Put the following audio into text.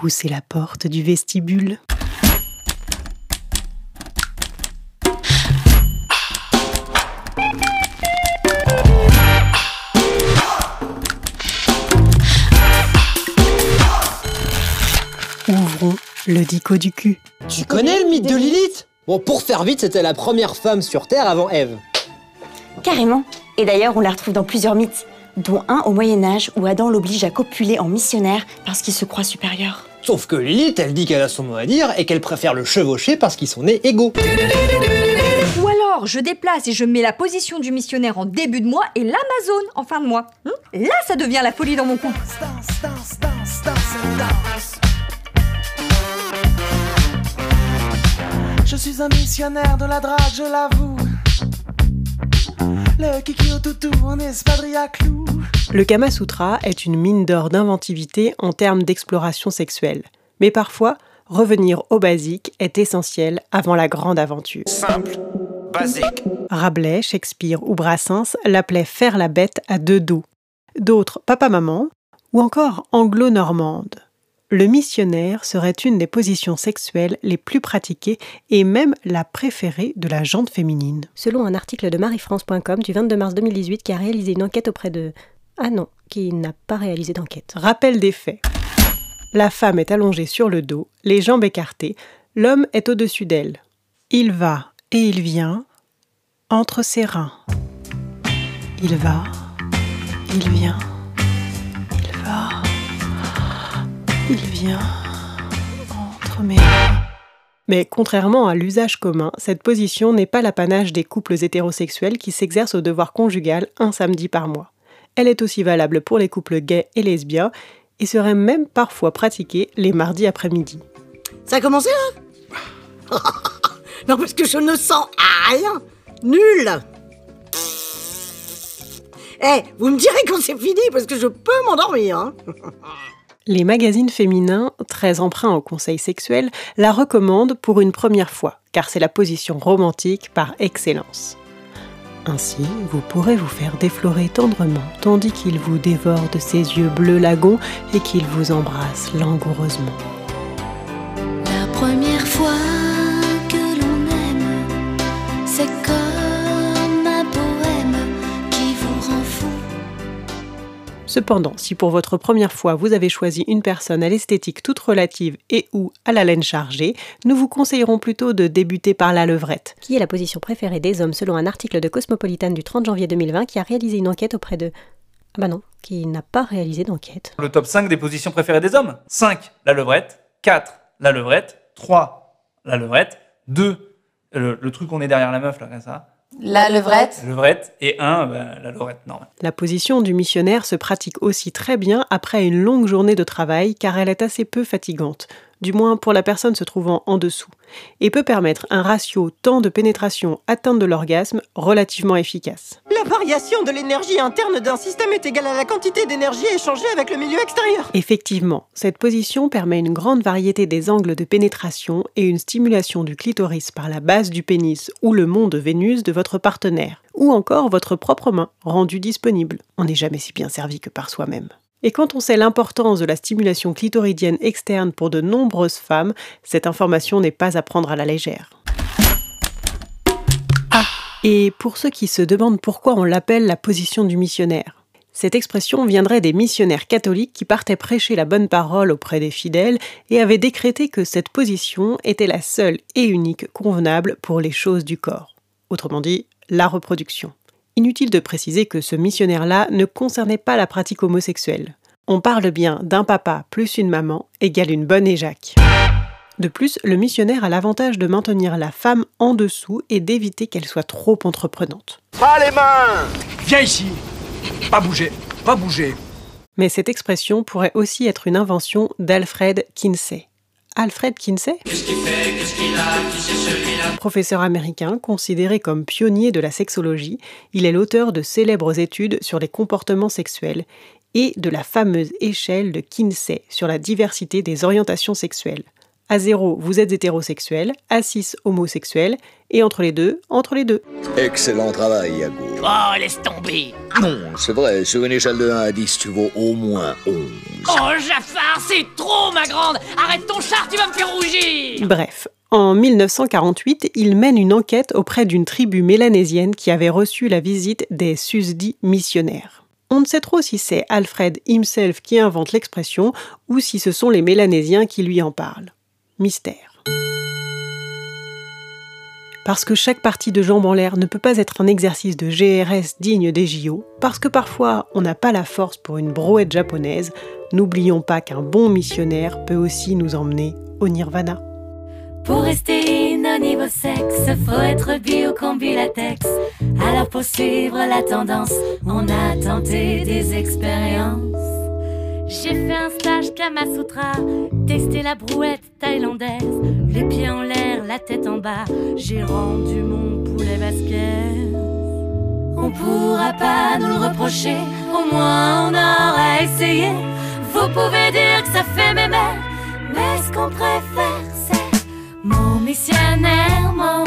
poussez la porte du vestibule. Ouvrons le dico du cul. Tu connais le mythe de Lilith? Bon, pour faire vite, c'était la première femme sur Terre avant Ève. Carrément. Et d'ailleurs, on la retrouve dans plusieurs mythes, dont un au Moyen Âge où Adam l'oblige à copuler en missionnaire parce qu'il se croit supérieur. Sauf que Lilith, elle dit qu'elle a son mot à dire et qu'elle préfère le chevaucher parce qu'ils sont nés égaux. Ou alors, je déplace et je mets la position du missionnaire en début de mois et l'Amazon en fin de mois. Hum Là, ça devient la folie dans mon couple. Je suis un missionnaire de la drague, je l'avoue. Le kiki au toutou en espadrille à clous. Le Kama Sutra est une mine d'or d'inventivité en termes d'exploration sexuelle. Mais parfois, revenir au basique est essentiel avant la grande aventure. Simple, basique. Rabelais, Shakespeare ou Brassens l'appelaient faire la bête à deux dos. D'autres, papa-maman, ou encore anglo-normande. Le missionnaire serait une des positions sexuelles les plus pratiquées et même la préférée de la jante féminine. Selon un article de mariefrance.com du 22 mars 2018 qui a réalisé une enquête auprès de... Ah non, qui n'a pas réalisé d'enquête. Rappel des faits. La femme est allongée sur le dos, les jambes écartées, l'homme est au-dessus d'elle. Il va et il vient entre ses reins. Il va, il vient, il vient entre mes. Mais contrairement à l'usage commun, cette position n'est pas l'apanage des couples hétérosexuels qui s'exercent au devoir conjugal un samedi par mois. Elle est aussi valable pour les couples gays et lesbiens et serait même parfois pratiquée les mardis après-midi. Ça a commencé là Non, parce que je ne sens rien. Nul. Eh, vous me direz quand c'est fini parce que je peux m'endormir. hein. Les magazines féminins, très emprunts au conseil sexuel, la recommandent pour une première fois, car c'est la position romantique par excellence. Ainsi, vous pourrez vous faire déflorer tendrement, tandis qu'il vous dévore de ses yeux bleus lagons et qu'il vous embrasse langoureusement. Cependant, si pour votre première fois vous avez choisi une personne à l'esthétique toute relative et ou à la laine chargée, nous vous conseillerons plutôt de débuter par la levrette. Qui est la position préférée des hommes selon un article de Cosmopolitan du 30 janvier 2020 qui a réalisé une enquête auprès de... Ah bah non, qui n'a pas réalisé d'enquête. Le top 5 des positions préférées des hommes. 5, la levrette. 4, la levrette. 3, la levrette. 2, le, le truc qu'on est derrière la meuf, là, comme ça. La levrette. La levrette. Et 1, la levrette normale. La position du missionnaire se pratique aussi très bien après une longue journée de travail car elle est assez peu fatigante, du moins pour la personne se trouvant en dessous, et peut permettre un ratio temps de pénétration atteinte de l'orgasme relativement efficace. La variation de l'énergie interne d'un système est égale à la quantité d'énergie échangée avec le milieu extérieur. Effectivement, cette position permet une grande variété des angles de pénétration et une stimulation du clitoris par la base du pénis ou le mont de Vénus de votre partenaire, ou encore votre propre main rendue disponible. On n'est jamais si bien servi que par soi-même. Et quand on sait l'importance de la stimulation clitoridienne externe pour de nombreuses femmes, cette information n'est pas à prendre à la légère. Ah, et pour ceux qui se demandent pourquoi on l'appelle la position du missionnaire, cette expression viendrait des missionnaires catholiques qui partaient prêcher la bonne parole auprès des fidèles et avaient décrété que cette position était la seule et unique convenable pour les choses du corps. Autrement dit, la reproduction. Inutile de préciser que ce missionnaire-là ne concernait pas la pratique homosexuelle. On parle bien d'un papa plus une maman égale une bonne éjac. De plus, le missionnaire a l'avantage de maintenir la femme en dessous et d'éviter qu'elle soit trop entreprenante. Pas les mains Viens ici Pas bouger, pas bouger Mais cette expression pourrait aussi être une invention d'Alfred Kinsey. Alfred Kinsey Professeur américain considéré comme pionnier de la sexologie, il est l'auteur de célèbres études sur les comportements sexuels et de la fameuse échelle de Kinsey sur la diversité des orientations sexuelles. À 0, vous êtes hétérosexuel. À 6, homosexuel. Et entre les deux, entre les deux. Excellent travail, Yago. Oh, laisse tomber Non, c'est vrai, sur une échelle de 1 à 10, tu vaux au moins 11. Oh, Jafar, c'est trop, ma grande Arrête ton char, tu vas me faire rougir Bref, en 1948, il mène une enquête auprès d'une tribu mélanésienne qui avait reçu la visite des susdits missionnaires. On ne sait trop si c'est Alfred himself qui invente l'expression ou si ce sont les Mélanésiens qui lui en parlent. Mystère. Parce que chaque partie de jambe en l'air ne peut pas être un exercice de GRS digne des JO, parce que parfois on n'a pas la force pour une brouette japonaise, n'oublions pas qu'un bon missionnaire peut aussi nous emmener au nirvana. Pour rester niveau sexe, faut être bio combi latex. Alors pour suivre la tendance, on a tenté des expériences. J'ai fait un stage Kamasutra, testé la brouette thaïlandaise, les pieds en l'air, la tête en bas, j'ai rendu mon poulet basket. On pourra pas nous le reprocher, au moins on aura essayé. Vous pouvez dire que ça fait mémé, mais ce qu'on préfère c'est mon missionnaire, mon